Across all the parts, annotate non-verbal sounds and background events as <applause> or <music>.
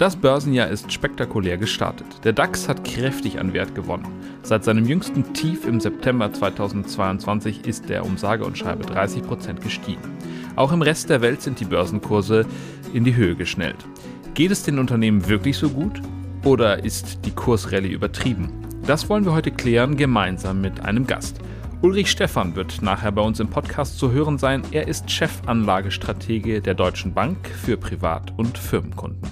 Das Börsenjahr ist spektakulär gestartet. Der DAX hat kräftig an Wert gewonnen. Seit seinem jüngsten Tief im September 2022 ist er um sage und schreibe 30 Prozent gestiegen. Auch im Rest der Welt sind die Börsenkurse in die Höhe geschnellt. Geht es den Unternehmen wirklich so gut? Oder ist die Kursrallye übertrieben? Das wollen wir heute klären, gemeinsam mit einem Gast. Ulrich Stephan wird nachher bei uns im Podcast zu hören sein. Er ist Chefanlagestratege der Deutschen Bank für Privat- und Firmenkunden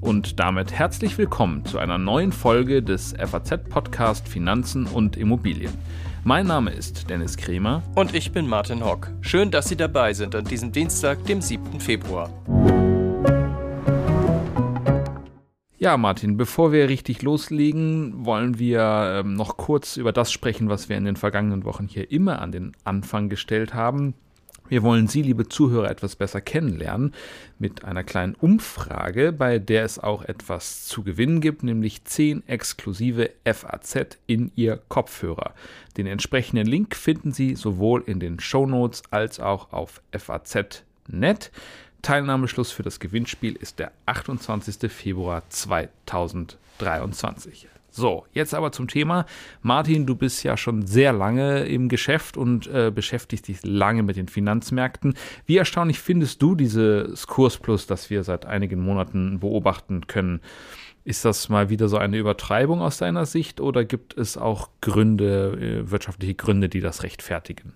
und damit herzlich willkommen zu einer neuen Folge des FAZ-Podcast Finanzen und Immobilien. Mein Name ist Dennis Kremer. Und ich bin Martin Hock. Schön, dass Sie dabei sind an diesem Dienstag, dem 7. Februar. Ja, Martin, bevor wir richtig loslegen, wollen wir ähm, noch kurz über das sprechen, was wir in den vergangenen Wochen hier immer an den Anfang gestellt haben. Wir wollen Sie, liebe Zuhörer, etwas besser kennenlernen mit einer kleinen Umfrage, bei der es auch etwas zu gewinnen gibt, nämlich 10 exklusive FAZ in Ihr Kopfhörer. Den entsprechenden Link finden Sie sowohl in den Show Notes als auch auf FAZ.net. Teilnahmeschluss für das Gewinnspiel ist der 28. Februar 2023. So, jetzt aber zum Thema. Martin, du bist ja schon sehr lange im Geschäft und äh, beschäftigst dich lange mit den Finanzmärkten. Wie erstaunlich findest du dieses Kursplus, das wir seit einigen Monaten beobachten können? Ist das mal wieder so eine Übertreibung aus deiner Sicht oder gibt es auch Gründe, äh, wirtschaftliche Gründe, die das rechtfertigen?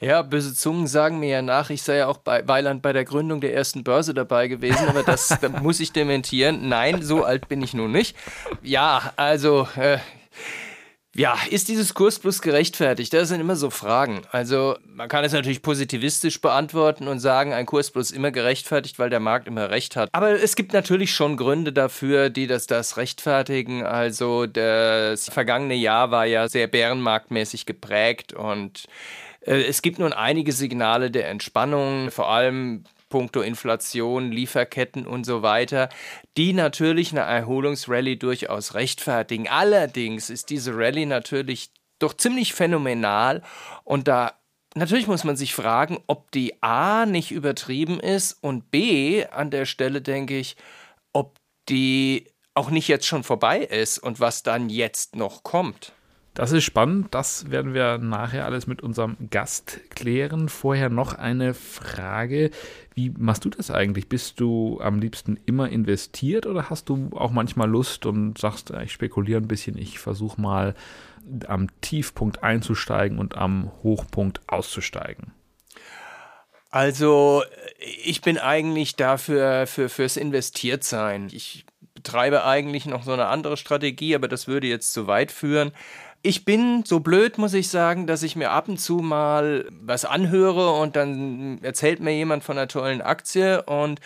Ja, böse Zungen sagen mir ja nach, ich sei ja auch bei Weiland bei der Gründung der ersten Börse dabei gewesen, aber das, <laughs> das muss ich dementieren. Nein, so alt bin ich nun nicht. Ja, also, äh, ja, ist dieses Kursplus gerechtfertigt? Das sind immer so Fragen. Also, man kann es natürlich positivistisch beantworten und sagen, ein Kursplus immer gerechtfertigt, weil der Markt immer recht hat. Aber es gibt natürlich schon Gründe dafür, die das, das rechtfertigen. Also, das vergangene Jahr war ja sehr bärenmarktmäßig geprägt und äh, es gibt nun einige Signale der Entspannung, vor allem puncto Inflation, Lieferketten und so weiter, die natürlich eine Erholungsrallye durchaus rechtfertigen. Allerdings ist diese Rallye natürlich doch ziemlich phänomenal und da natürlich muss man sich fragen, ob die A nicht übertrieben ist und B an der Stelle denke ich, ob die auch nicht jetzt schon vorbei ist und was dann jetzt noch kommt. Das ist spannend. Das werden wir nachher alles mit unserem Gast klären. Vorher noch eine Frage. Wie machst du das eigentlich? Bist du am liebsten immer investiert oder hast du auch manchmal Lust und sagst, ich spekuliere ein bisschen, ich versuche mal am Tiefpunkt einzusteigen und am Hochpunkt auszusteigen? Also, ich bin eigentlich dafür für, fürs Investiertsein. Ich betreibe eigentlich noch so eine andere Strategie, aber das würde jetzt zu weit führen. Ich bin so blöd, muss ich sagen, dass ich mir ab und zu mal was anhöre und dann erzählt mir jemand von einer tollen Aktie. Und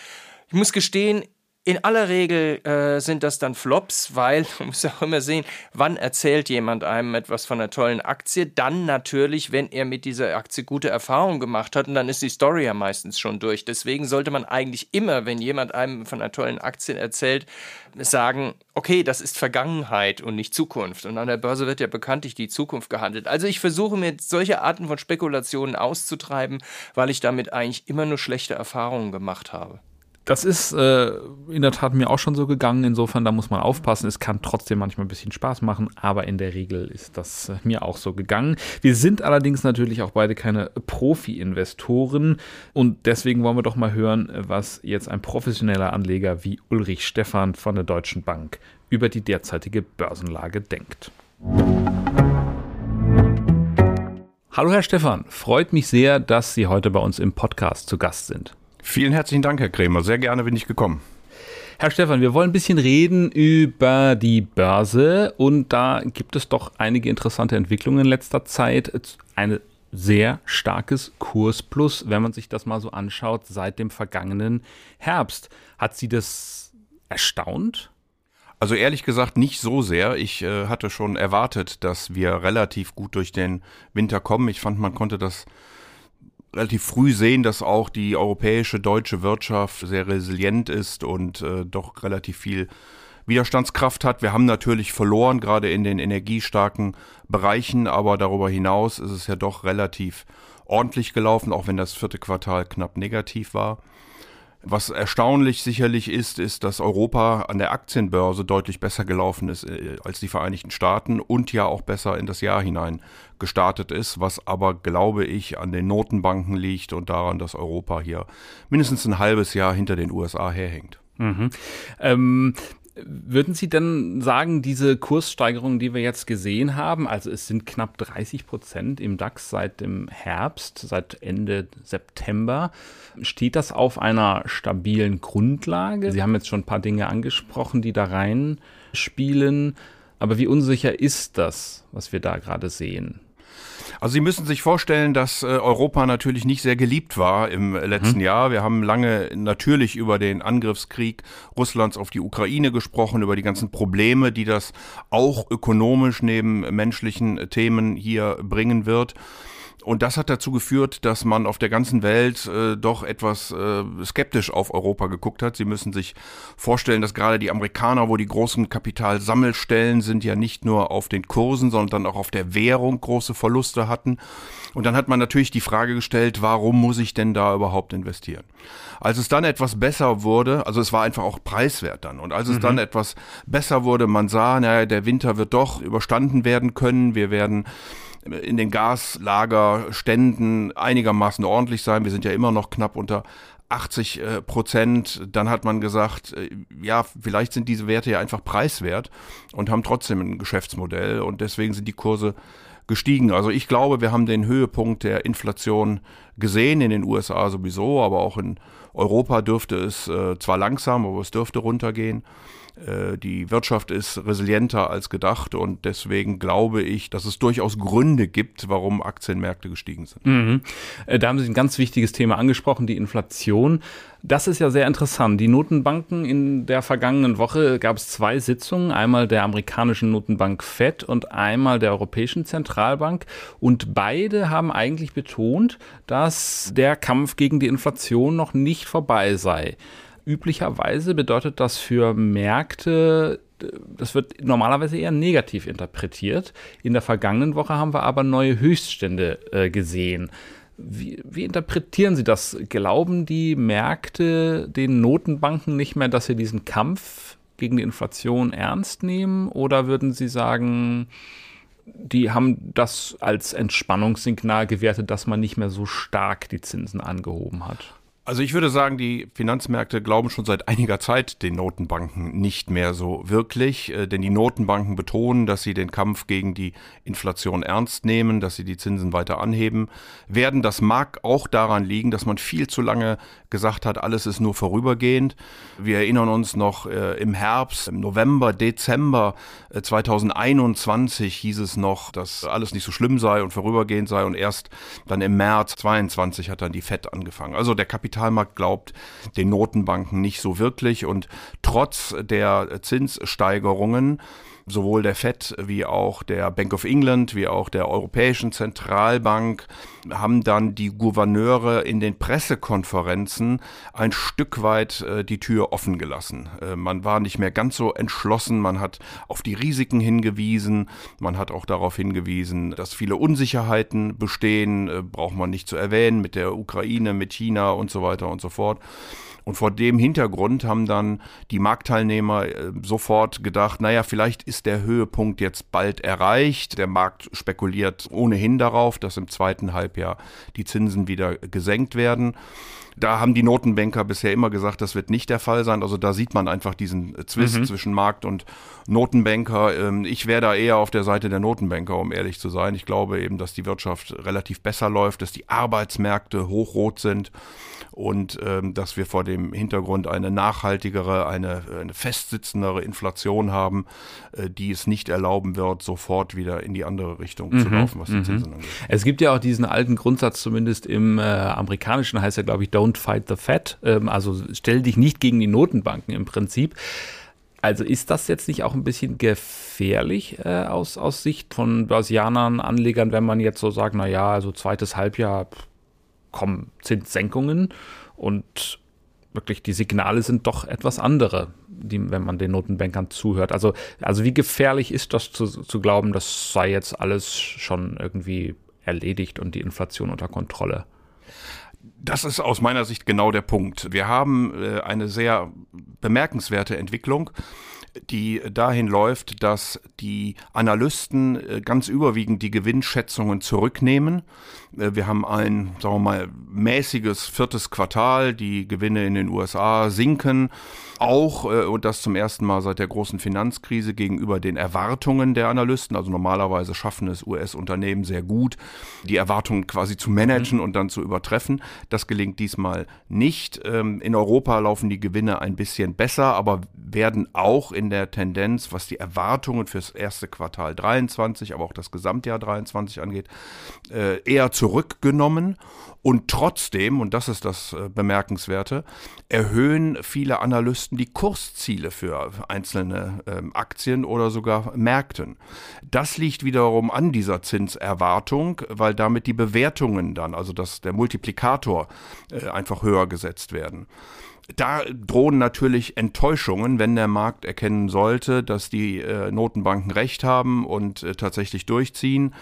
ich muss gestehen, in aller Regel äh, sind das dann Flops, weil <laughs> man muss auch immer sehen, wann erzählt jemand einem etwas von einer tollen Aktie. Dann natürlich, wenn er mit dieser Aktie gute Erfahrungen gemacht hat und dann ist die Story ja meistens schon durch. Deswegen sollte man eigentlich immer, wenn jemand einem von einer tollen Aktie erzählt, sagen, okay, das ist Vergangenheit und nicht Zukunft. Und an der Börse wird ja bekanntlich die Zukunft gehandelt. Also ich versuche mir solche Arten von Spekulationen auszutreiben, weil ich damit eigentlich immer nur schlechte Erfahrungen gemacht habe. Das ist äh, in der Tat mir auch schon so gegangen. Insofern, da muss man aufpassen. Es kann trotzdem manchmal ein bisschen Spaß machen, aber in der Regel ist das äh, mir auch so gegangen. Wir sind allerdings natürlich auch beide keine Profi-Investoren und deswegen wollen wir doch mal hören, was jetzt ein professioneller Anleger wie Ulrich Stephan von der Deutschen Bank über die derzeitige Börsenlage denkt. Hallo Herr Stephan, freut mich sehr, dass Sie heute bei uns im Podcast zu Gast sind. Vielen herzlichen Dank, Herr Krämer. Sehr gerne bin ich gekommen. Herr Stefan, wir wollen ein bisschen reden über die Börse und da gibt es doch einige interessante Entwicklungen in letzter Zeit. Ein sehr starkes Kursplus, wenn man sich das mal so anschaut, seit dem vergangenen Herbst. Hat Sie das erstaunt? Also ehrlich gesagt nicht so sehr. Ich äh, hatte schon erwartet, dass wir relativ gut durch den Winter kommen. Ich fand, man konnte das relativ früh sehen, dass auch die europäische deutsche Wirtschaft sehr resilient ist und äh, doch relativ viel Widerstandskraft hat. Wir haben natürlich verloren, gerade in den energiestarken Bereichen, aber darüber hinaus ist es ja doch relativ ordentlich gelaufen, auch wenn das vierte Quartal knapp negativ war. Was erstaunlich sicherlich ist, ist, dass Europa an der Aktienbörse deutlich besser gelaufen ist äh, als die Vereinigten Staaten und ja auch besser in das Jahr hinein gestartet ist, was aber, glaube ich, an den Notenbanken liegt und daran, dass Europa hier mindestens ein halbes Jahr hinter den USA herhängt. Mhm. Ähm, würden Sie denn sagen, diese Kurssteigerungen, die wir jetzt gesehen haben, also es sind knapp 30 Prozent im DAX seit dem Herbst, seit Ende September, steht das auf einer stabilen Grundlage? Sie haben jetzt schon ein paar Dinge angesprochen, die da reinspielen. Aber wie unsicher ist das, was wir da gerade sehen? Also Sie müssen sich vorstellen, dass äh, Europa natürlich nicht sehr geliebt war im letzten mhm. Jahr. Wir haben lange natürlich über den Angriffskrieg Russlands auf die Ukraine gesprochen, über die ganzen Probleme, die das auch ökonomisch neben menschlichen Themen hier bringen wird. Und das hat dazu geführt, dass man auf der ganzen Welt äh, doch etwas äh, skeptisch auf Europa geguckt hat. Sie müssen sich vorstellen, dass gerade die Amerikaner, wo die großen Kapitalsammelstellen sind, ja nicht nur auf den Kursen, sondern auch auf der Währung große Verluste hatten. Und dann hat man natürlich die Frage gestellt, warum muss ich denn da überhaupt investieren? Als es dann etwas besser wurde, also es war einfach auch preiswert dann. Und als es mhm. dann etwas besser wurde, man sah, naja, der Winter wird doch überstanden werden können. Wir werden in den Gaslagerständen einigermaßen ordentlich sein. Wir sind ja immer noch knapp unter 80 äh, Prozent. Dann hat man gesagt, äh, ja, vielleicht sind diese Werte ja einfach preiswert und haben trotzdem ein Geschäftsmodell und deswegen sind die Kurse gestiegen. Also ich glaube, wir haben den Höhepunkt der Inflation gesehen, in den USA sowieso, aber auch in Europa dürfte es äh, zwar langsam, aber es dürfte runtergehen. Äh, die Wirtschaft ist resilienter als gedacht und deswegen glaube ich, dass es durchaus Gründe gibt, warum Aktienmärkte gestiegen sind. Mhm. Äh, da haben Sie ein ganz wichtiges Thema angesprochen, die Inflation. Das ist ja sehr interessant. Die Notenbanken in der vergangenen Woche gab es zwei Sitzungen, einmal der amerikanischen Notenbank Fed und einmal der Europäischen Zentralbank. Und beide haben eigentlich betont, dass der Kampf gegen die Inflation noch nicht vorbei sei. Üblicherweise bedeutet das für Märkte, das wird normalerweise eher negativ interpretiert. In der vergangenen Woche haben wir aber neue Höchststände äh, gesehen. Wie, wie, interpretieren Sie das? Glauben die Märkte den Notenbanken nicht mehr, dass sie diesen Kampf gegen die Inflation ernst nehmen? Oder würden Sie sagen, die haben das als Entspannungssignal gewertet, dass man nicht mehr so stark die Zinsen angehoben hat? Also ich würde sagen, die Finanzmärkte glauben schon seit einiger Zeit den Notenbanken nicht mehr so wirklich, äh, denn die Notenbanken betonen, dass sie den Kampf gegen die Inflation ernst nehmen, dass sie die Zinsen weiter anheben werden. Das mag auch daran liegen, dass man viel zu lange gesagt hat, alles ist nur vorübergehend. Wir erinnern uns noch äh, im Herbst, im November, Dezember äh, 2021 hieß es noch, dass alles nicht so schlimm sei und vorübergehend sei und erst dann im März 22 hat dann die FED angefangen. Also der Kapital Kapitalmarkt glaubt den Notenbanken nicht so wirklich. Und trotz der Zinssteigerungen sowohl der Fed wie auch der Bank of England wie auch der Europäischen Zentralbank haben dann die Gouverneure in den Pressekonferenzen ein Stück weit äh, die Tür offen gelassen. Äh, man war nicht mehr ganz so entschlossen, man hat auf die Risiken hingewiesen, man hat auch darauf hingewiesen, dass viele Unsicherheiten bestehen, äh, braucht man nicht zu erwähnen, mit der Ukraine, mit China und so weiter und so fort. Und vor dem Hintergrund haben dann die Marktteilnehmer äh, sofort gedacht, naja, vielleicht ist der Höhepunkt jetzt bald erreicht. Der Markt spekuliert ohnehin darauf, dass im zweiten Halbjahr die Zinsen wieder gesenkt werden. Da haben die Notenbanker bisher immer gesagt, das wird nicht der Fall sein. Also da sieht man einfach diesen Zwist mhm. zwischen Markt und Notenbanker. Ähm, ich wäre da eher auf der Seite der Notenbanker, um ehrlich zu sein. Ich glaube eben, dass die Wirtschaft relativ besser läuft, dass die Arbeitsmärkte hochrot sind und ähm, dass wir vor dem Hintergrund eine nachhaltigere, eine, eine festsitzendere Inflation haben, äh, die es nicht erlauben wird, sofort wieder in die andere Richtung mhm. zu laufen, was die mhm. Zinsen angeht. Es gibt ja auch diesen alten Grundsatz, zumindest im äh, amerikanischen heißt er, glaube ich, Don't fight the Fed, ähm, also stell dich nicht gegen die Notenbanken im Prinzip. Also ist das jetzt nicht auch ein bisschen gefährlich äh, aus, aus Sicht von Börsianern, Anlegern, wenn man jetzt so sagt, naja, also zweites Halbjahr, kommen Zinssenkungen und wirklich die Signale sind doch etwas andere, die, wenn man den Notenbankern zuhört. Also, also wie gefährlich ist das zu, zu glauben, das sei jetzt alles schon irgendwie erledigt und die Inflation unter Kontrolle. Das ist aus meiner Sicht genau der Punkt. Wir haben äh, eine sehr bemerkenswerte Entwicklung die dahin läuft, dass die Analysten äh, ganz überwiegend die Gewinnschätzungen zurücknehmen. Äh, wir haben ein, sagen wir mal, mäßiges viertes Quartal. Die Gewinne in den USA sinken auch, äh, und das zum ersten Mal seit der großen Finanzkrise gegenüber den Erwartungen der Analysten. Also normalerweise schaffen es US-Unternehmen sehr gut, die Erwartungen quasi zu managen mhm. und dann zu übertreffen. Das gelingt diesmal nicht. Ähm, in Europa laufen die Gewinne ein bisschen besser, aber werden auch in der Tendenz, was die Erwartungen fürs erste Quartal 23, aber auch das Gesamtjahr 23 angeht, äh, eher zurückgenommen. Und trotzdem, und das ist das äh, Bemerkenswerte, erhöhen viele Analysten die Kursziele für einzelne ähm, Aktien oder sogar Märkten. Das liegt wiederum an dieser Zinserwartung, weil damit die Bewertungen dann, also dass der Multiplikator äh, einfach höher gesetzt werden da drohen natürlich Enttäuschungen, wenn der Markt erkennen sollte, dass die äh, Notenbanken recht haben und äh, tatsächlich durchziehen.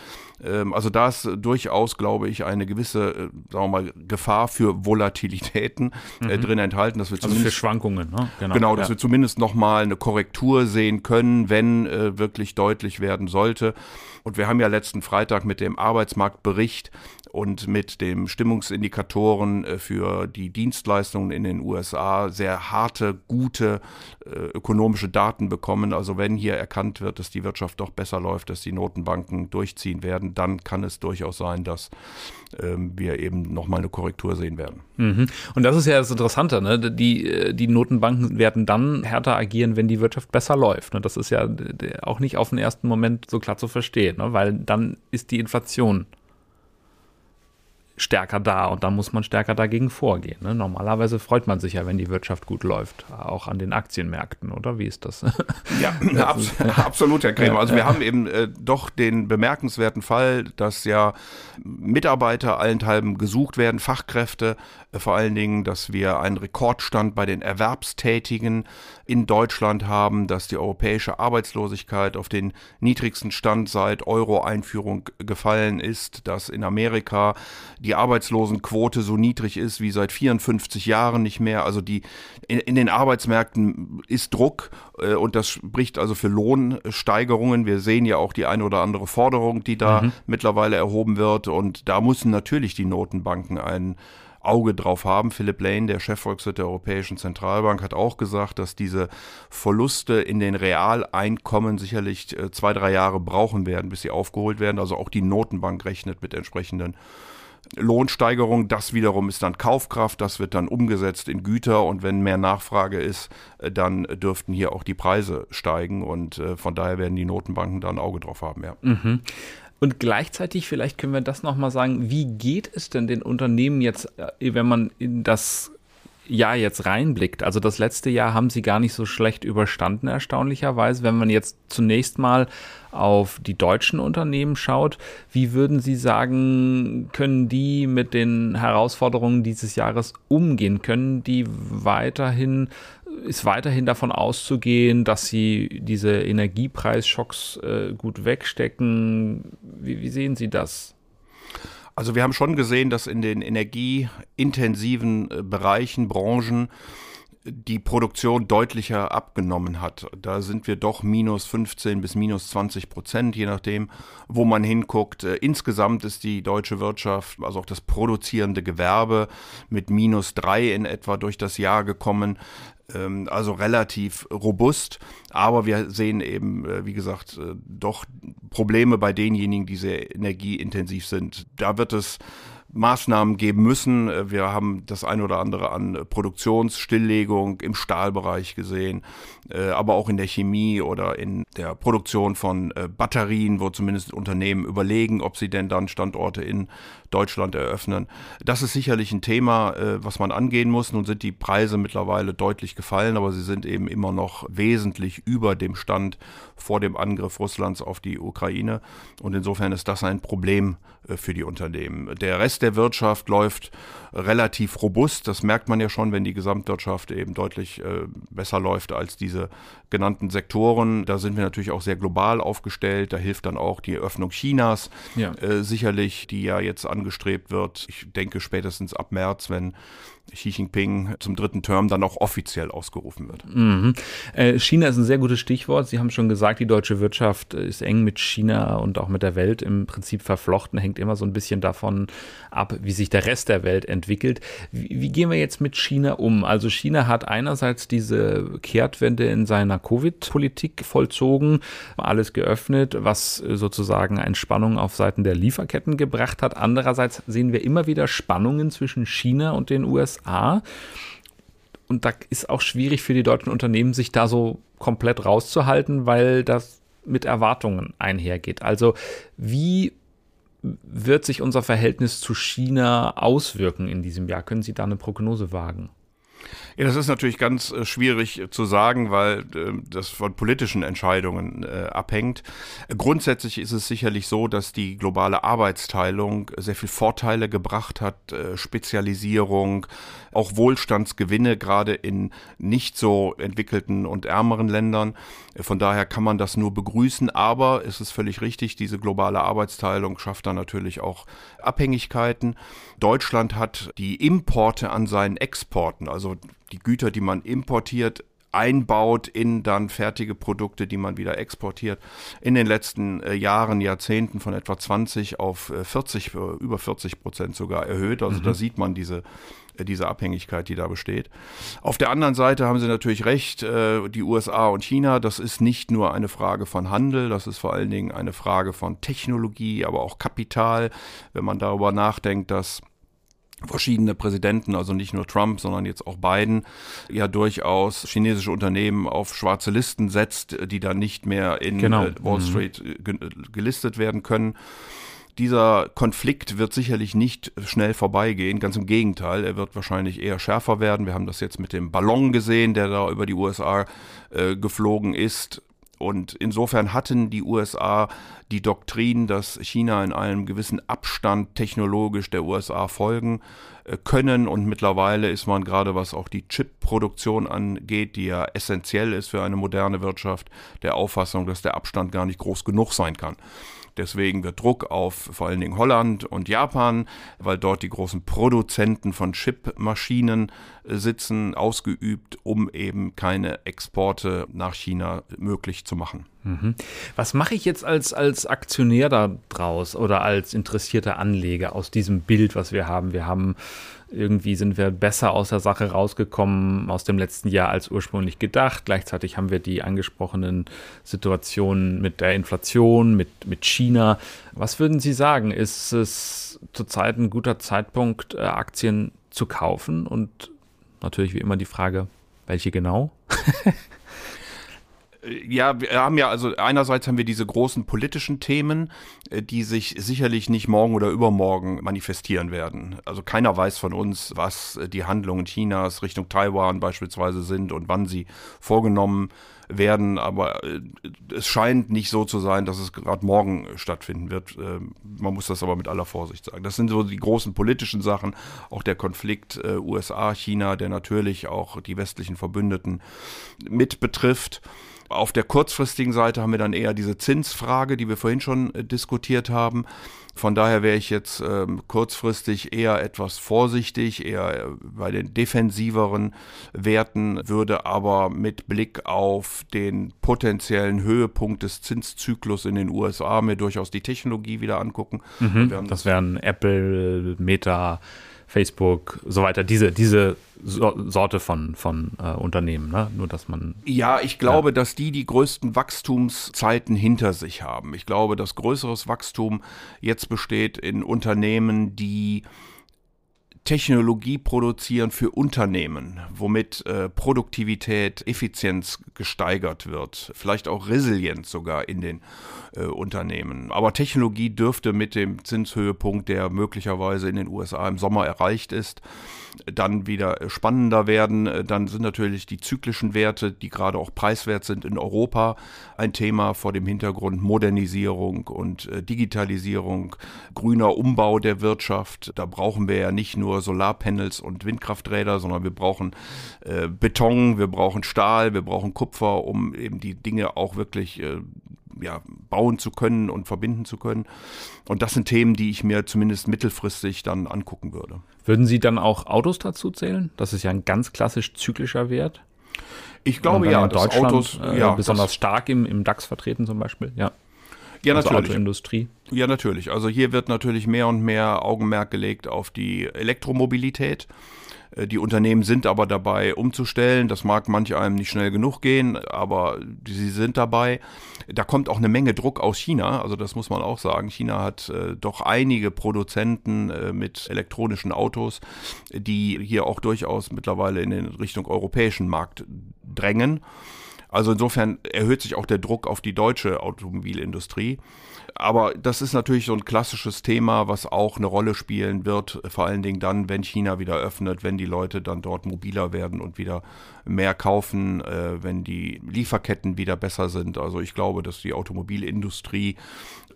Ähm, also da ist durchaus, glaube ich, eine gewisse, äh, sagen wir mal, Gefahr für Volatilitäten äh, mhm. drin enthalten. Dass wir also für Schwankungen, ne? Genau, genau dass ja. wir zumindest nochmal eine Korrektur sehen können, wenn äh, wirklich deutlich werden sollte. Und wir haben ja letzten Freitag mit dem Arbeitsmarktbericht und mit den Stimmungsindikatoren äh, für die Dienstleistungen in den USA sehr harte, gute äh, ökonomische Daten bekommen. Also wenn hier erkannt wird, dass die Wirtschaft doch besser läuft, dass die Notenbanken durchziehen werden, dann kann es durchaus sein, dass ähm, wir eben nochmal eine Korrektur sehen werden. Mhm. Und das ist ja das Interessante, ne? die, äh, die Notenbanken werden dann härter agieren, wenn die Wirtschaft besser läuft. Ne? Das ist ja auch nicht auf den ersten Moment so klar zu verstehen, ne? weil dann ist die Inflation stärker da und dann muss man stärker dagegen vorgehen. Ne? Normalerweise freut man sich ja, wenn die Wirtschaft gut läuft, auch an den Aktienmärkten, oder wie ist das? <laughs> Ja, abs absolut, Herr Krämer. Also wir haben eben äh, doch den bemerkenswerten Fall, dass ja Mitarbeiter allenthalben gesucht werden, Fachkräfte, vor allen Dingen, dass wir einen Rekordstand bei den Erwerbstätigen in Deutschland haben, dass die europäische Arbeitslosigkeit auf den niedrigsten Stand seit Euro-Einführung gefallen ist, dass in Amerika die Arbeitslosenquote so niedrig ist wie seit 54 Jahren nicht mehr. Also die in, in den Arbeitsmärkten ist Druck äh, und das spricht also für Lohnsteigerungen. Wir sehen ja auch die eine oder andere Forderung, die da mhm. mittlerweile erhoben wird und da müssen natürlich die Notenbanken einen Auge drauf haben. Philipp Lane, der Chefvolkswirt der Europäischen Zentralbank, hat auch gesagt, dass diese Verluste in den Realeinkommen sicherlich äh, zwei, drei Jahre brauchen werden, bis sie aufgeholt werden. Also auch die Notenbank rechnet mit entsprechenden Lohnsteigerung, das wiederum ist dann Kaufkraft, das wird dann umgesetzt in Güter und wenn mehr Nachfrage ist, äh, dann dürften hier auch die Preise steigen und äh, von daher werden die Notenbanken da ein Auge drauf haben, ja. Mhm. Und gleichzeitig, vielleicht können wir das nochmal sagen, wie geht es denn den Unternehmen jetzt, äh, wenn man in das Jahr jetzt reinblickt? Also das letzte Jahr haben sie gar nicht so schlecht überstanden, erstaunlicherweise. Wenn man jetzt zunächst mal auf die deutschen Unternehmen schaut, wie würden Sie sagen, können die mit den Herausforderungen dieses Jahres umgehen? Können die weiterhin ist weiterhin davon auszugehen, dass sie diese Energiepreisschocks äh, gut wegstecken. Wie, wie sehen Sie das? Also wir haben schon gesehen, dass in den energieintensiven äh, Bereichen, Branchen die Produktion deutlicher abgenommen hat. Da sind wir doch minus 15 bis minus 20 Prozent, je nachdem, wo man hinguckt. Äh, insgesamt ist die deutsche Wirtschaft, also auch das produzierende Gewerbe, mit minus drei in etwa durch das Jahr gekommen also relativ robust. Aber wir sehen eben, äh, wie gesagt, äh, doch Probleme bei denjenigen, die sehr energieintensiv sind. Da wird es Maßnahmen geben müssen. Äh, wir haben das ein oder andere an Produktionsstilllegung im Stahlbereich gesehen, äh, aber auch in der Chemie oder in der Produktion von äh, Batterien, wo zumindest Unternehmen überlegen, ob sie denn dann Standorte in Deutschland eröffnen. Das ist sicherlich ein Thema, was man angehen muss. Nun sind die Preise mittlerweile deutlich gefallen, aber sie sind eben immer noch wesentlich über dem Stand vor dem Angriff Russlands auf die Ukraine. Und insofern ist das ein Problem für die Unternehmen. Der Rest Rest der Wirtschaft läuft relativ robust. Das merkt man ja schon, wenn die Gesamtwirtschaft eben deutlich äh, besser läuft als diese genannten Sektoren. Da sind wir natürlich auch sehr global aufgestellt. Da hilft dann auch die Öffnung Chinas ja. äh, sicherlich, die ja jetzt angestrebt wird. Ich denke spätestens ab März, wenn Xi Jinping zum dritten Term dann auch offiziell ausgerufen wird. Mhm. Äh, China ist ein sehr gutes Stichwort. Sie haben schon gesagt, die deutsche Wirtschaft ist eng mit China und auch mit der Welt im Prinzip verflochten, hängt immer so ein bisschen davon ab, wie sich der Rest der Welt entwickelt. Wie, wie gehen wir jetzt mit China um? Also China hat einerseits diese Kehrtwende in seiner Covid-Politik vollzogen, alles geöffnet, was sozusagen eine Spannung auf Seiten der Lieferketten gebracht hat. Andererseits sehen wir immer wieder Spannungen zwischen China und den USA. USA. Und da ist auch schwierig für die deutschen Unternehmen, sich da so komplett rauszuhalten, weil das mit Erwartungen einhergeht. Also wie wird sich unser Verhältnis zu China auswirken in diesem Jahr? Können Sie da eine Prognose wagen? Ja, das ist natürlich ganz äh, schwierig äh, zu sagen, weil äh, das von politischen Entscheidungen äh, abhängt. Grundsätzlich ist es sicherlich so, dass die globale Arbeitsteilung sehr viel Vorteile gebracht hat, äh, Spezialisierung, auch Wohlstandsgewinne, gerade in nicht so entwickelten und ärmeren Ländern. Von daher kann man das nur begrüßen, aber es ist völlig richtig, diese globale Arbeitsteilung schafft dann natürlich auch Abhängigkeiten. Deutschland hat die Importe an seinen Exporten, also die Güter, die man importiert, einbaut in dann fertige Produkte, die man wieder exportiert, in den letzten äh, Jahren, Jahrzehnten von etwa 20 auf 40, äh, äh, über 40 Prozent sogar erhöht. Also mhm. da sieht man diese äh, diese Abhängigkeit, die da besteht. Auf der anderen Seite haben Sie natürlich recht, äh, die USA und China, das ist nicht nur eine Frage von Handel, das ist vor allen Dingen eine Frage von Technologie, aber auch Kapital. Wenn man darüber nachdenkt, dass verschiedene Präsidenten, also nicht nur Trump, sondern jetzt auch Biden, ja durchaus chinesische Unternehmen auf schwarze Listen setzt, die dann nicht mehr in genau. Äh, Wall mhm. Street gelistet werden können. Dieser Konflikt wird sicherlich nicht schnell vorbeigehen, ganz im Gegenteil, er wird wahrscheinlich eher schärfer werden. Wir haben das jetzt mit dem Ballon gesehen, der da über die USA äh, geflogen ist. Und insofern hatten die USA die Doktrin, dass China in einem gewissen Abstand technologisch der USA folgen äh, können. Und mittlerweile ist man gerade, was auch die Chip-Produktion angeht, die ja essentiell ist für eine moderne Wirtschaft, der Auffassung, dass der Abstand gar nicht groß genug sein kann. Deswegen wird Druck auf vor allen Dingen Holland und Japan, weil dort die großen Produzenten von Chipmaschinen äh, sitzen, ausgeübt, um eben keine Exporte nach China möglich zu machen. Mhm. Was mache ich jetzt als, als Aktionär da draus oder als interessierter Anleger aus diesem Bild, was wir haben? Wir haben irgendwie sind wir besser aus der Sache rausgekommen aus dem letzten Jahr als ursprünglich gedacht. Gleichzeitig haben wir die angesprochenen Situationen mit der Inflation, mit, mit China. Was würden Sie sagen? Ist es zurzeit ein guter Zeitpunkt, äh, Aktien zu kaufen? Und natürlich wie immer die Frage, welche genau? <laughs> Ja, wir haben ja, also einerseits haben wir diese großen politischen Themen, äh, die sich sicherlich nicht morgen oder übermorgen manifestieren werden. Also keiner weiß von uns, was äh, die Handlungen Chinas Richtung Taiwan beispielsweise sind und wann sie vorgenommen werden, aber äh, es scheint nicht so zu sein, dass es gerade morgen stattfinden wird. Man muss das aber mit aller Vorsicht sagen. Das sind so die großen politischen Sachen, auch der Konflikt USA-China, der natürlich auch die westlichen Verbündeten mit betrifft. Auf der kurzfristigen Seite haben wir dann eher diese Zinsfrage, die wir vorhin schon äh, diskutiert haben. Von daher wäre ich jetzt ähm, kurzfristig eher etwas vorsichtig, eher äh, bei den defensiveren Werten, würde aber mit Blick auf den potenziellen Höhepunkt des Zinszyklus in den USA mir durchaus die Technologie wieder angucken. Mhm, das wären Apple, Meta, Facebook, so weiter, diese, diese Sorte von, von äh, Unternehmen, ne? Nur dass man. Ja, ich glaube, ja. dass die die größten Wachstumszeiten hinter sich haben. Ich glaube, dass größeres Wachstum jetzt besteht in Unternehmen, die Technologie produzieren für Unternehmen, womit äh, Produktivität, Effizienz gesteigert wird, vielleicht auch Resilienz sogar in den äh, Unternehmen. Aber Technologie dürfte mit dem Zinshöhepunkt, der möglicherweise in den USA im Sommer erreicht ist, dann wieder spannender werden. Dann sind natürlich die zyklischen Werte, die gerade auch preiswert sind in Europa, ein Thema vor dem Hintergrund Modernisierung und äh, Digitalisierung, grüner Umbau der Wirtschaft. Da brauchen wir ja nicht nur Solarpanels und Windkrafträder, sondern wir brauchen äh, Beton, wir brauchen Stahl, wir brauchen Kupfer, um eben die Dinge auch wirklich äh, ja, bauen zu können und verbinden zu können. Und das sind Themen, die ich mir zumindest mittelfristig dann angucken würde. Würden Sie dann auch Autos dazu zählen? Das ist ja ein ganz klassisch zyklischer Wert. Ich glaube ja, in Deutschland Autos äh, ja, besonders stark im, im DAX vertreten zum Beispiel. Ja. Ja, also natürlich. Autoindustrie. Ja, natürlich. Also hier wird natürlich mehr und mehr Augenmerk gelegt auf die Elektromobilität. Äh, die Unternehmen sind aber dabei umzustellen. Das mag manch einem nicht schnell genug gehen, aber sie sind dabei. Da kommt auch eine Menge Druck aus China. Also das muss man auch sagen. China hat äh, doch einige Produzenten äh, mit elektronischen Autos, die hier auch durchaus mittlerweile in den Richtung europäischen Markt drängen. Also insofern erhöht sich auch der Druck auf die deutsche Automobilindustrie. Aber das ist natürlich so ein klassisches Thema, was auch eine Rolle spielen wird, vor allen Dingen dann, wenn China wieder öffnet, wenn die Leute dann dort mobiler werden und wieder mehr kaufen, äh, wenn die Lieferketten wieder besser sind. Also ich glaube, dass die Automobilindustrie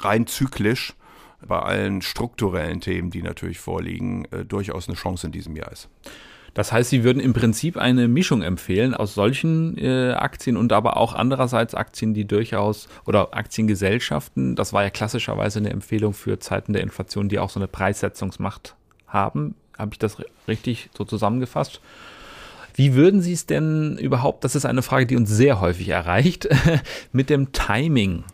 rein zyklisch bei allen strukturellen Themen, die natürlich vorliegen, äh, durchaus eine Chance in diesem Jahr ist. Das heißt, Sie würden im Prinzip eine Mischung empfehlen aus solchen äh, Aktien und aber auch andererseits Aktien, die durchaus oder Aktiengesellschaften, das war ja klassischerweise eine Empfehlung für Zeiten der Inflation, die auch so eine Preissetzungsmacht haben. Habe ich das richtig so zusammengefasst? Wie würden Sie es denn überhaupt, das ist eine Frage, die uns sehr häufig erreicht, <laughs> mit dem Timing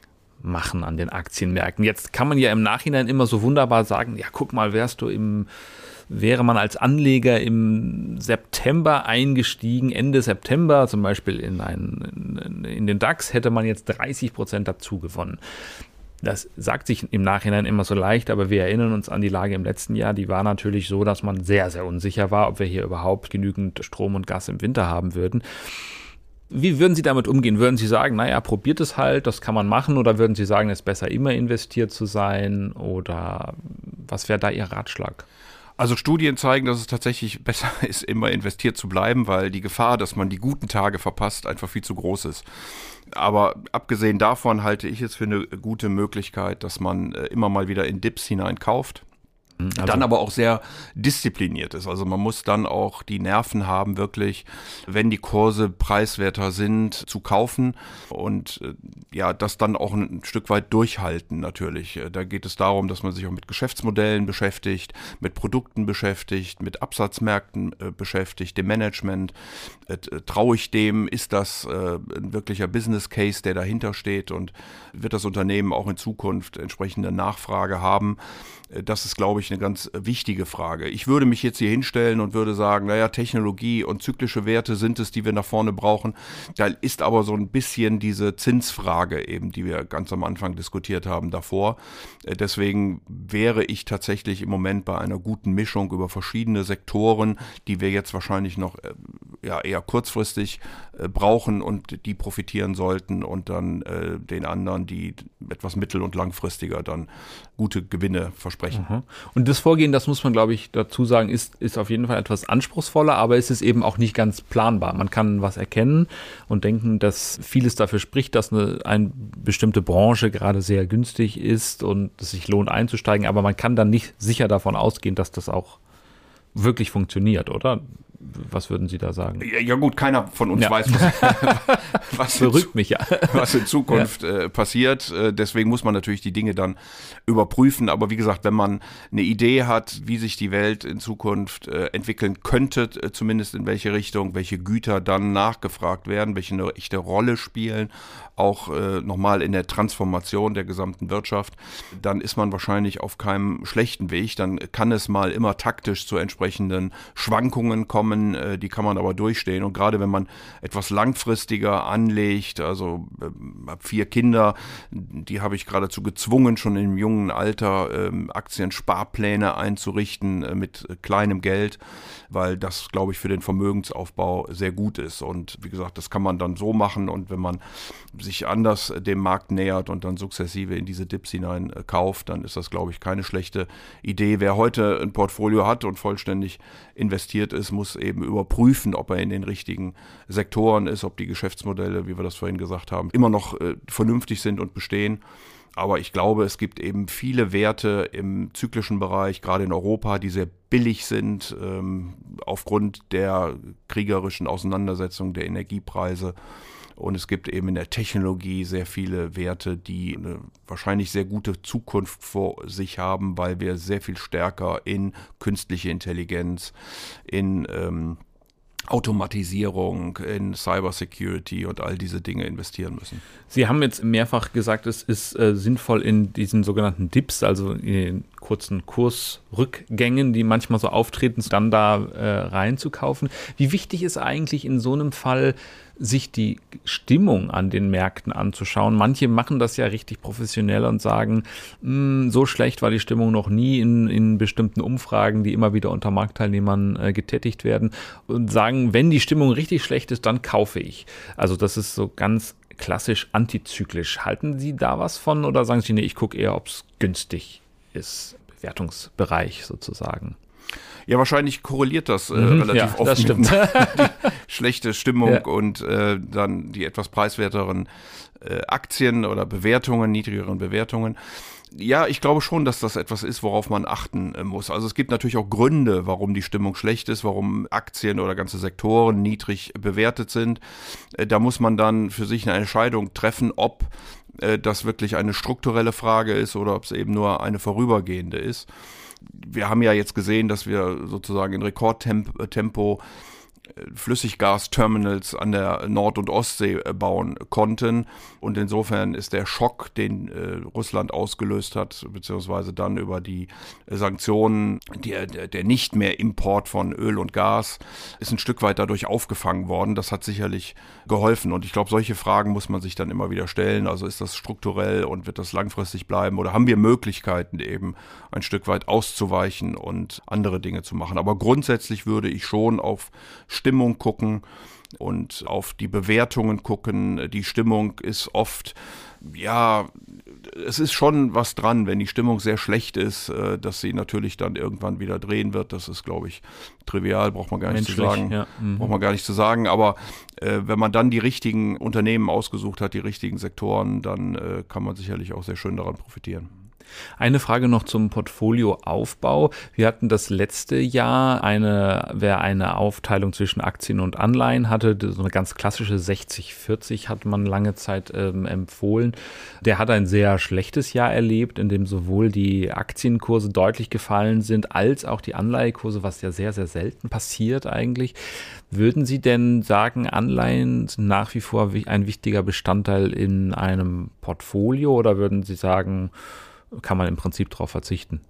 machen an den Aktienmärkten? Jetzt kann man ja im Nachhinein immer so wunderbar sagen, ja, guck mal, wärst du im wäre man als Anleger im September eingestiegen, Ende September zum Beispiel in, einen, in den DAX, hätte man jetzt 30 Prozent dazu gewonnen. Das sagt sich im Nachhinein immer so leicht, aber wir erinnern uns an die Lage im letzten Jahr. Die war natürlich so, dass man sehr, sehr unsicher war, ob wir hier überhaupt genügend Strom und Gas im Winter haben würden. Wie würden Sie damit umgehen? Würden Sie sagen, naja, probiert es halt, das kann man machen? Oder würden Sie sagen, es ist besser, immer investiert zu sein? Oder was wäre da Ihr Ratschlag? Also Studien zeigen, dass es tatsächlich besser <laughs> ist, immer investiert zu bleiben, weil die Gefahr, dass man die guten Tage verpasst, einfach viel zu groß ist. Aber abgesehen davon halte ich es für eine gute Möglichkeit, dass man äh, immer mal wieder in Dips hineinkauft also dann aber auch sehr diszipliniert ist. Also man muss dann auch die Nerven haben, wirklich, wenn die Kurse preiswerter sind, zu kaufen und äh, ja, das dann auch ein Stück weit durchhalten natürlich. Äh, da geht es darum, dass man sich auch mit Geschäftsmodellen beschäftigt, mit Produkten beschäftigt, mit Absatzmärkten äh, beschäftigt, dem Management. Äh, traue ich dem? Ist das äh, ein wirklicher Business Case, der dahinter steht und wird das Unternehmen auch in Zukunft entsprechende Nachfrage haben? Äh, das ist, glaube ich, eine ganz wichtige Frage. Ich würde mich jetzt hier hinstellen und würde sagen, naja, Technologie und zyklische Werte sind es, die wir nach vorne brauchen. Da ist aber so ein bisschen diese Zinsfrage eben, die wir ganz am Anfang diskutiert haben davor. Äh, deswegen wäre ich tatsächlich im Moment bei einer guten Mischung über verschiedene Sektoren, die wir jetzt wahrscheinlich noch äh, ja, eher kurzfristig brauchen und die profitieren sollten und dann den anderen, die etwas mittel- und langfristiger dann gute Gewinne versprechen sprechen. Mhm. Und das Vorgehen, das muss man, glaube ich, dazu sagen, ist, ist auf jeden Fall etwas anspruchsvoller, aber es ist eben auch nicht ganz planbar. Man kann was erkennen und denken, dass vieles dafür spricht, dass eine, eine bestimmte Branche gerade sehr günstig ist und es sich lohnt einzusteigen, aber man kann dann nicht sicher davon ausgehen, dass das auch wirklich funktioniert, oder? Was würden Sie da sagen? Ja, ja gut, keiner von uns ja. weiß, was, <laughs> was, Verrückt mich, ja. <laughs> was in Zukunft ja. äh, passiert. Äh, deswegen muss man natürlich die Dinge dann überprüfen. Aber wie gesagt, wenn man eine Idee hat, wie sich die Welt in Zukunft äh, entwickeln könnte, äh, zumindest in welche Richtung, welche Güter dann nachgefragt werden, welche eine echte Rolle spielen, auch äh, nochmal in der Transformation der gesamten Wirtschaft, dann ist man wahrscheinlich auf keinem schlechten Weg. Dann kann es mal immer taktisch zu entsprechenden Schwankungen kommen kommen, äh, die kann man aber durchstehen. Und gerade wenn man etwas langfristiger anlegt, also äh, habe vier Kinder, die habe ich geradezu gezwungen, schon im jungen Alter äh, Aktiensparpläne einzurichten äh, mit kleinem Geld, weil das, glaube ich, für den Vermögensaufbau sehr gut ist. Und wie gesagt, das kann man dann so machen und wenn man sich anders dem Markt nähert und dann sukzessive in diese Dips hinein äh, kauft, dann ist das, glaube ich, keine schlechte Idee. Wer heute ein Portfolio hat und vollständig investiert ist, muss eben überprüfen, ob er in den richtigen Sektoren ist, ob die Geschäftsmodelle, wie wir das vorhin gesagt haben, immer noch äh, vernünftig sind und bestehen. Aber ich glaube, es gibt eben viele Werte im zyklischen Bereich, gerade in Europa, die sehr billig sind, ähm, aufgrund der kriegerischen Auseinandersetzung der Energiepreise. Und es gibt eben in der Technologie sehr viele Werte, die eine wahrscheinlich sehr gute Zukunft vor sich haben, weil wir sehr viel stärker in künstliche Intelligenz, in ähm, Automatisierung, in Cybersecurity und all diese Dinge investieren müssen. Sie haben jetzt mehrfach gesagt, es ist äh, sinnvoll in diesen sogenannten Dips, also in den kurzen Kursrückgängen, die manchmal so auftreten, dann da äh, reinzukaufen. Wie wichtig ist eigentlich in so einem Fall, sich die Stimmung an den Märkten anzuschauen. Manche machen das ja richtig professionell und sagen, hm, so schlecht war die Stimmung noch nie in, in bestimmten Umfragen, die immer wieder unter Marktteilnehmern äh, getätigt werden und sagen, wenn die Stimmung richtig schlecht ist, dann kaufe ich. Also das ist so ganz klassisch antizyklisch. Halten Sie da was von oder sagen Sie, nee, ich gucke eher, ob es günstig ist, Bewertungsbereich sozusagen? Ja, wahrscheinlich korreliert das äh, mhm, relativ ja, oft das stimmt. <laughs> <laughs> schlechte Stimmung ja. und äh, dann die etwas preiswerteren äh, Aktien oder Bewertungen, niedrigeren Bewertungen. Ja, ich glaube schon, dass das etwas ist, worauf man achten äh, muss. Also es gibt natürlich auch Gründe, warum die Stimmung schlecht ist, warum Aktien oder ganze Sektoren niedrig bewertet sind. Äh, da muss man dann für sich eine Entscheidung treffen, ob äh, das wirklich eine strukturelle Frage ist oder ob es eben nur eine vorübergehende ist wir haben ja jetzt gesehen, dass wir sozusagen in Rekordtempo Flüssiggasterminals an der Nord- und Ostsee äh, bauen konnten. Und insofern ist der Schock, den äh, Russland ausgelöst hat, beziehungsweise dann über die Sanktionen, der, der nicht mehr Import von Öl und Gas, ist ein Stück weit dadurch aufgefangen worden. Das hat sicherlich geholfen. Und ich glaube, solche Fragen muss man sich dann immer wieder stellen. Also ist das strukturell und wird das langfristig bleiben? Oder haben wir Möglichkeiten eben ein Stück weit auszuweichen und andere Dinge zu machen? Aber grundsätzlich würde ich schon auf Stimmung gucken und auf die Bewertungen gucken. Die Stimmung ist oft, ja, es ist schon was dran, wenn die Stimmung sehr schlecht ist, äh, dass sie natürlich dann irgendwann wieder drehen wird. Das ist, glaube ich, trivial, braucht man gar nicht Menschlich, zu sagen. Ja. Mhm. Braucht man gar nicht zu sagen. Aber äh, wenn man dann die richtigen Unternehmen ausgesucht hat, die richtigen Sektoren, dann äh, kann man sicherlich auch sehr schön daran profitieren. Eine Frage noch zum Portfolioaufbau. Wir hatten das letzte Jahr eine, wer eine Aufteilung zwischen Aktien und Anleihen hatte, so eine ganz klassische 60-40 hat man lange Zeit ähm, empfohlen. Der hat ein sehr schlechtes Jahr erlebt, in dem sowohl die Aktienkurse deutlich gefallen sind, als auch die Anleihekurse, was ja sehr, sehr selten passiert eigentlich. Würden Sie denn sagen, Anleihen sind nach wie vor ein wichtiger Bestandteil in einem Portfolio oder würden Sie sagen, kann man im Prinzip darauf verzichten.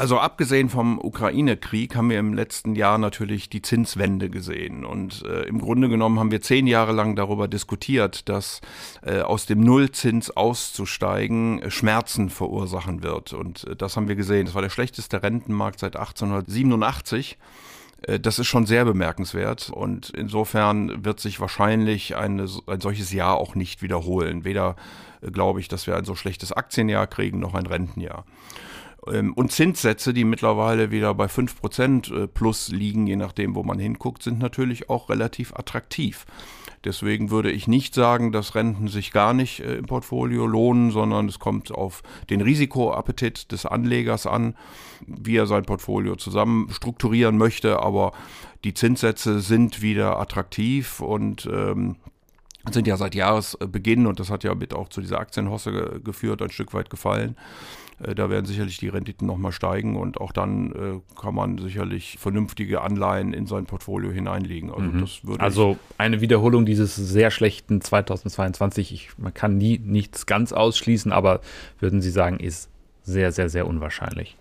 Also abgesehen vom Ukraine-Krieg haben wir im letzten Jahr natürlich die Zinswende gesehen. Und äh, im Grunde genommen haben wir zehn Jahre lang darüber diskutiert, dass äh, aus dem Nullzins auszusteigen äh, Schmerzen verursachen wird. Und äh, das haben wir gesehen. Das war der schlechteste Rentenmarkt seit 1887. Äh, das ist schon sehr bemerkenswert und insofern wird sich wahrscheinlich eine, ein solches Jahr auch nicht wiederholen. Weder glaube ich, dass wir ein so schlechtes Aktienjahr kriegen, noch ein Rentenjahr. Ähm, und Zinssätze, die mittlerweile wieder bei 5% äh, plus liegen, je nachdem, wo man hinguckt, sind natürlich auch relativ attraktiv. Deswegen würde ich nicht sagen, dass Renten sich gar nicht äh, im Portfolio lohnen, sondern es kommt auf den Risikoappetit des Anlegers an, wie er sein Portfolio zusammen strukturieren möchte. Aber die Zinssätze sind wieder attraktiv und ähm, sind ja seit Jahresbeginn und das hat ja mit auch zu dieser Aktienhosse geführt, ein Stück weit gefallen. Äh, da werden sicherlich die Renditen nochmal steigen und auch dann äh, kann man sicherlich vernünftige Anleihen in sein Portfolio hineinlegen. Also, mhm. das würde also eine Wiederholung dieses sehr schlechten 2022. Ich, man kann nie nichts ganz ausschließen, aber würden Sie sagen, ist sehr, sehr, sehr unwahrscheinlich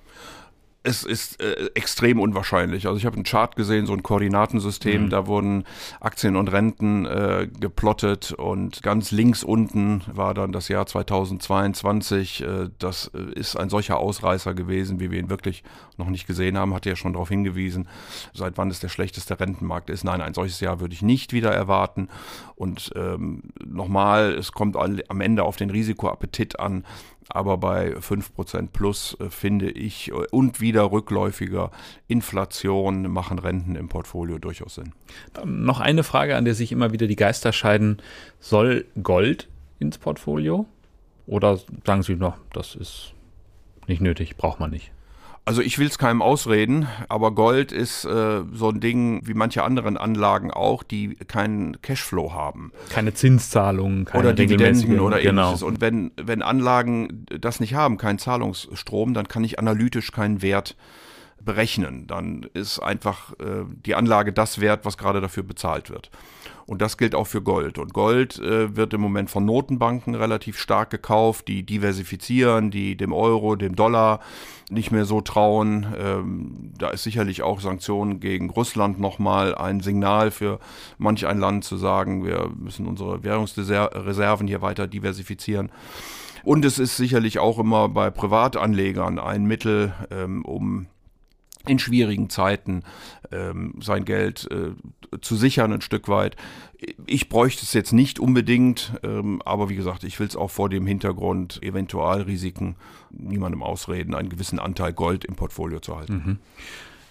es ist äh, extrem unwahrscheinlich. Also ich habe einen Chart gesehen, so ein Koordinatensystem, mhm. da wurden Aktien und Renten äh, geplottet und ganz links unten war dann das Jahr 2022. Äh, das äh, ist ein solcher Ausreißer gewesen, wie wir ihn wirklich noch nicht gesehen haben, hatte ja schon darauf hingewiesen, seit wann es der schlechteste Rentenmarkt ist. Nein, ein solches Jahr würde ich nicht wieder erwarten. Und ähm, nochmal, es kommt am Ende auf den Risikoappetit an aber bei 5% plus äh, finde ich äh, und wieder rückläufiger Inflation machen Renten im Portfolio durchaus Sinn. Dann noch eine Frage, an der sich immer wieder die Geister scheiden. Soll Gold ins Portfolio? Oder sagen Sie noch, das ist nicht nötig, braucht man nicht? Also ich will es keinem ausreden, aber Gold ist äh, so ein Ding wie manche anderen Anlagen auch, die keinen Cashflow haben. Keine Zinszahlungen, keine oder Dividenden oder genau. ähnliches. Und wenn, wenn Anlagen das nicht haben, keinen Zahlungsstrom, dann kann ich analytisch keinen Wert berechnen. Dann ist einfach äh, die Anlage das wert, was gerade dafür bezahlt wird. Und das gilt auch für Gold. Und Gold äh, wird im Moment von Notenbanken relativ stark gekauft, die diversifizieren, die dem Euro, dem Dollar nicht mehr so trauen. Ähm, da ist sicherlich auch Sanktionen gegen Russland nochmal ein Signal für manch ein Land zu sagen, wir müssen unsere Währungsreserven hier weiter diversifizieren. Und es ist sicherlich auch immer bei Privatanlegern ein Mittel, ähm, um in schwierigen Zeiten ähm, sein Geld äh, zu sichern ein Stück weit. Ich bräuchte es jetzt nicht unbedingt, ähm, aber wie gesagt, ich will es auch vor dem Hintergrund Eventualrisiken niemandem ausreden, einen gewissen Anteil Gold im Portfolio zu halten. Mhm.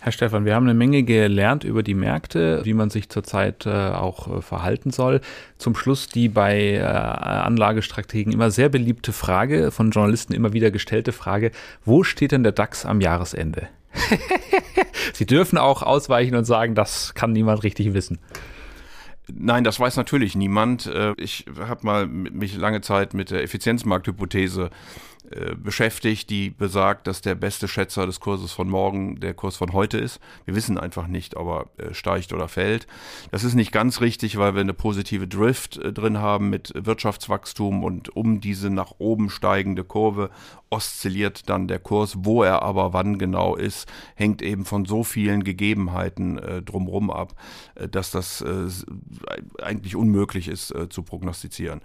Herr Stefan, wir haben eine Menge gelernt über die Märkte, wie man sich zurzeit äh, auch äh, verhalten soll. Zum Schluss die bei äh, Anlagestrategen immer sehr beliebte Frage, von Journalisten immer wieder gestellte Frage, wo steht denn der DAX am Jahresende? <laughs> Sie dürfen auch ausweichen und sagen, das kann niemand richtig wissen. Nein, das weiß natürlich niemand. Äh, ich habe mal mich lange Zeit mit der Effizienzmarkthypothese beschäftigt, die besagt, dass der beste Schätzer des Kurses von morgen der Kurs von heute ist. Wir wissen einfach nicht, ob er äh, steigt oder fällt. Das ist nicht ganz richtig, weil wir eine positive Drift äh, drin haben mit Wirtschaftswachstum und um diese nach oben steigende Kurve oszilliert dann der Kurs. Wo er aber wann genau ist, hängt eben von so vielen Gegebenheiten äh, drumherum ab, äh, dass das äh, eigentlich unmöglich ist zu prognostizieren.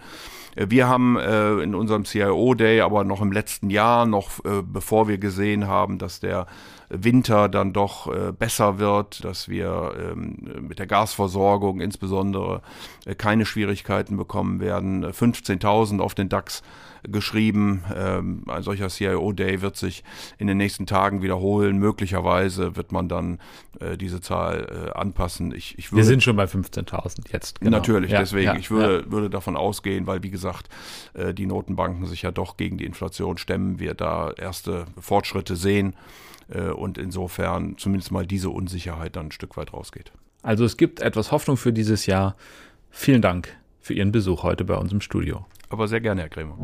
wir haben in unserem CIO Day aber noch im letzten Jahr, noch äh, bevor wir gesehen haben, dass der Winter dann doch äh, besser wird, dass wir ähm, mit der Gasversorgung insbesondere äh, keine Schwierigkeiten bekommen werden. 15.000 auf den DAX geschrieben. Ähm, ein solcher CIO-Day wird sich in den nächsten Tagen wiederholen. Möglicherweise wird man dann äh, diese Zahl äh, anpassen. Ich, ich würde, Wir sind schon bei 15.000 jetzt. Genau. Natürlich, ja, deswegen. Ja, ich würde, ja. würde davon ausgehen, weil wie gesagt, äh, die Notenbanken sich ja doch gegen die Inflation stemmen, wir da erste Fortschritte sehen äh, und insofern zumindest mal diese Unsicherheit dann ein Stück weit rausgeht. Also es gibt etwas Hoffnung für dieses Jahr. Vielen Dank für Ihren Besuch heute bei uns im Studio. Aber sehr gerne, Herr Krämer.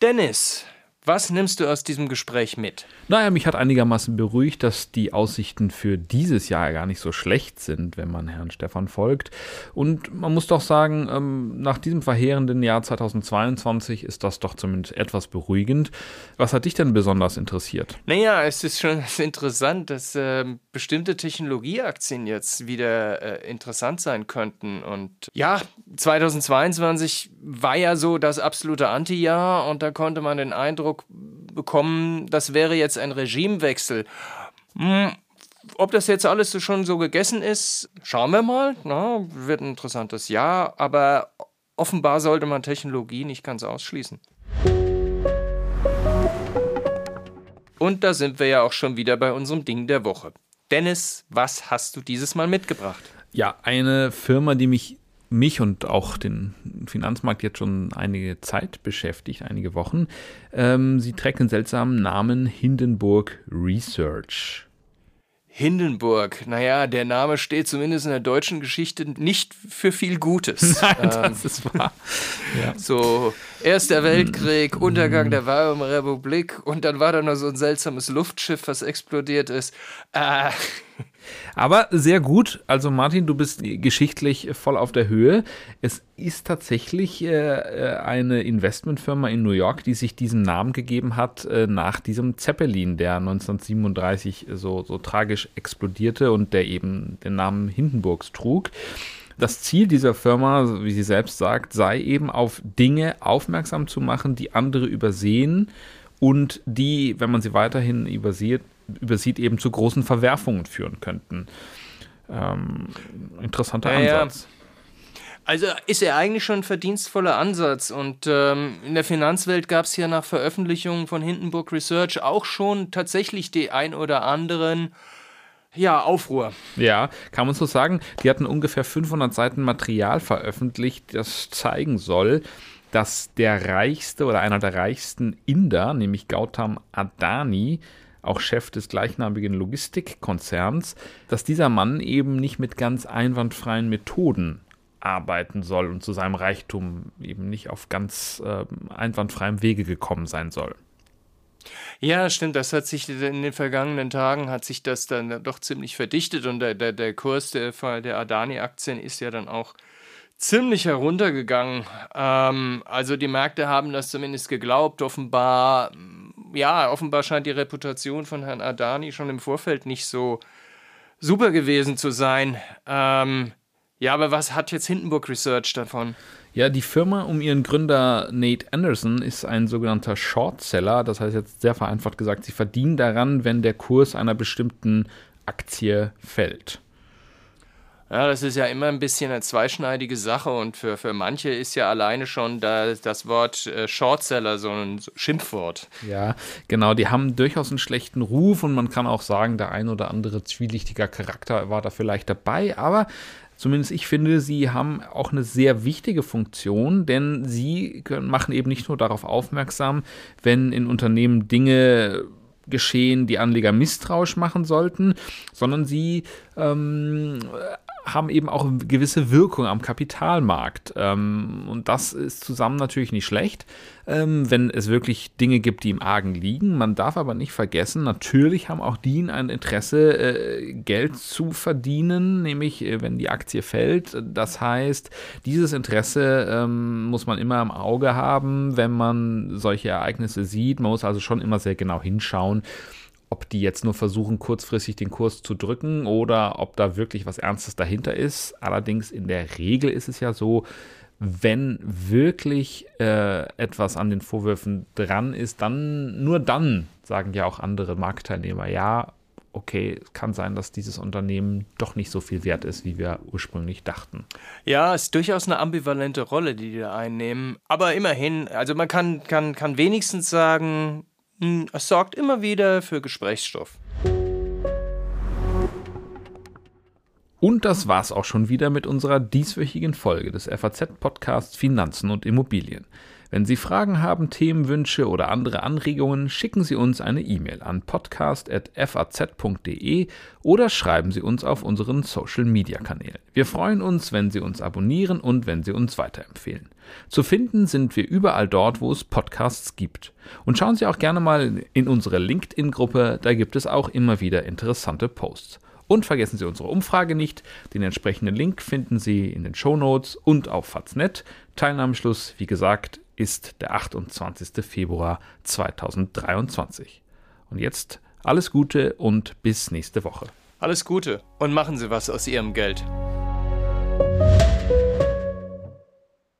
Dennis, was nimmst du aus diesem Gespräch mit? Naja, mich hat einigermaßen beruhigt, dass die Aussichten für dieses Jahr gar nicht so schlecht sind, wenn man Herrn Stefan folgt. Und man muss doch sagen, ähm, nach diesem verheerenden Jahr 2022 ist das doch zumindest etwas beruhigend. Was hat dich denn besonders interessiert? Naja, es ist schon <laughs> interessant, dass äh, bestimmte Technologieaktien jetzt wieder äh, interessant sein könnten. Und ja, 2022 war ja so das absolute Anti-Jahr und da konnte man den Eindruck Eindruck bekommen, das wäre jetzt ein Regimewechsel. Hm, ob das jetzt alles schon so gegessen ist, schauen wir mal. Na, wird ein interessantes Jahr, aber offenbar sollte man Technologie nicht ganz ausschließen. Und da sind wir ja auch schon wieder bei unserem Ding der Woche. Dennis, was hast du dieses Mal mitgebracht? Ja, eine Firma, die mich mich und auch den Finanzmarkt jetzt schon einige Zeit beschäftigt, einige Wochen. Ähm, sie trägt den seltsamen Namen Hindenburg Research. Hindenburg, naja, der Name steht zumindest in der deutschen Geschichte nicht für viel Gutes. <laughs> Nein, ähm, das ist wahr. <laughs> Ja. So, Erster Weltkrieg, mm. Untergang der Weimarer Republik und dann war da noch so ein seltsames Luftschiff, was explodiert ist. Äh, Aber sehr gut. Also Martin, du bist geschichtlich voll auf der Höhe. Es ist tatsächlich äh, äh, eine Investmentfirma in New York, die sich diesen Namen gegeben hat äh, nach diesem Zeppelin, der 1937 so, so tragisch explodierte und der eben den Namen Hindenburgs trug. Das Ziel dieser Firma, wie sie selbst sagt, sei eben auf Dinge aufmerksam zu machen, die andere übersehen und die, wenn man sie weiterhin übersieht, übersieht eben zu großen Verwerfungen führen könnten. Ähm, interessanter ja, Ansatz. Ja. Also ist er eigentlich schon ein verdienstvoller Ansatz. Und ähm, in der Finanzwelt gab es ja nach Veröffentlichungen von Hindenburg Research auch schon tatsächlich die ein oder anderen ja, Aufruhr. Ja, kann man so sagen. Die hatten ungefähr 500 Seiten Material veröffentlicht, das zeigen soll, dass der reichste oder einer der reichsten Inder, nämlich Gautam Adani, auch Chef des gleichnamigen Logistikkonzerns, dass dieser Mann eben nicht mit ganz einwandfreien Methoden arbeiten soll und zu seinem Reichtum eben nicht auf ganz äh, einwandfreiem Wege gekommen sein soll. Ja, stimmt. Das hat sich in den vergangenen Tagen hat sich das dann doch ziemlich verdichtet und der, der, der Kurs der, der Adani-Aktien ist ja dann auch ziemlich heruntergegangen. Ähm, also die Märkte haben das zumindest geglaubt. Offenbar, ja, offenbar scheint die Reputation von Herrn Adani schon im Vorfeld nicht so super gewesen zu sein. Ähm, ja, aber was hat jetzt Hindenburg Research davon? Ja, die Firma um ihren Gründer Nate Anderson ist ein sogenannter Shortseller. Das heißt jetzt sehr vereinfacht gesagt, sie verdienen daran, wenn der Kurs einer bestimmten Aktie fällt. Ja, das ist ja immer ein bisschen eine zweischneidige Sache und für, für manche ist ja alleine schon da, das Wort äh, Shortseller so ein Schimpfwort. Ja, genau, die haben durchaus einen schlechten Ruf und man kann auch sagen, der ein oder andere zwielichtiger Charakter war da vielleicht dabei, aber Zumindest ich finde, sie haben auch eine sehr wichtige Funktion, denn sie können, machen eben nicht nur darauf aufmerksam, wenn in Unternehmen Dinge geschehen, die Anleger misstrauisch machen sollten, sondern sie ähm, haben eben auch eine gewisse Wirkung am Kapitalmarkt. Ähm, und das ist zusammen natürlich nicht schlecht, ähm, wenn es wirklich Dinge gibt, die im Argen liegen. Man darf aber nicht vergessen, natürlich haben auch die ein Interesse, äh, Geld zu verdienen, nämlich äh, wenn die Aktie fällt. Das heißt, dieses Interesse ähm, muss man immer im Auge haben, wenn man solche Ereignisse sieht. Man muss also schon immer sehr genau hinschauen ob die jetzt nur versuchen, kurzfristig den Kurs zu drücken oder ob da wirklich was Ernstes dahinter ist. Allerdings in der Regel ist es ja so, wenn wirklich äh, etwas an den Vorwürfen dran ist, dann nur dann sagen ja auch andere Marktteilnehmer, ja, okay, es kann sein, dass dieses Unternehmen doch nicht so viel wert ist, wie wir ursprünglich dachten. Ja, es ist durchaus eine ambivalente Rolle, die die da einnehmen. Aber immerhin, also man kann, kann, kann wenigstens sagen, es sorgt immer wieder für Gesprächsstoff. Und das war's auch schon wieder mit unserer dieswöchigen Folge des FAZ-Podcasts Finanzen und Immobilien. Wenn Sie Fragen haben, Themenwünsche oder andere Anregungen, schicken Sie uns eine E-Mail an podcast.faz.de oder schreiben Sie uns auf unseren Social-Media-Kanälen. Wir freuen uns, wenn Sie uns abonnieren und wenn Sie uns weiterempfehlen. Zu finden sind wir überall dort, wo es Podcasts gibt. Und schauen Sie auch gerne mal in unsere LinkedIn-Gruppe, da gibt es auch immer wieder interessante Posts. Und vergessen Sie unsere Umfrage nicht. Den entsprechenden Link finden Sie in den Show Notes und auf Faznet. Teilnahmeschluss, wie gesagt, ist der 28. Februar 2023. Und jetzt alles Gute und bis nächste Woche. Alles Gute und machen Sie was aus Ihrem Geld.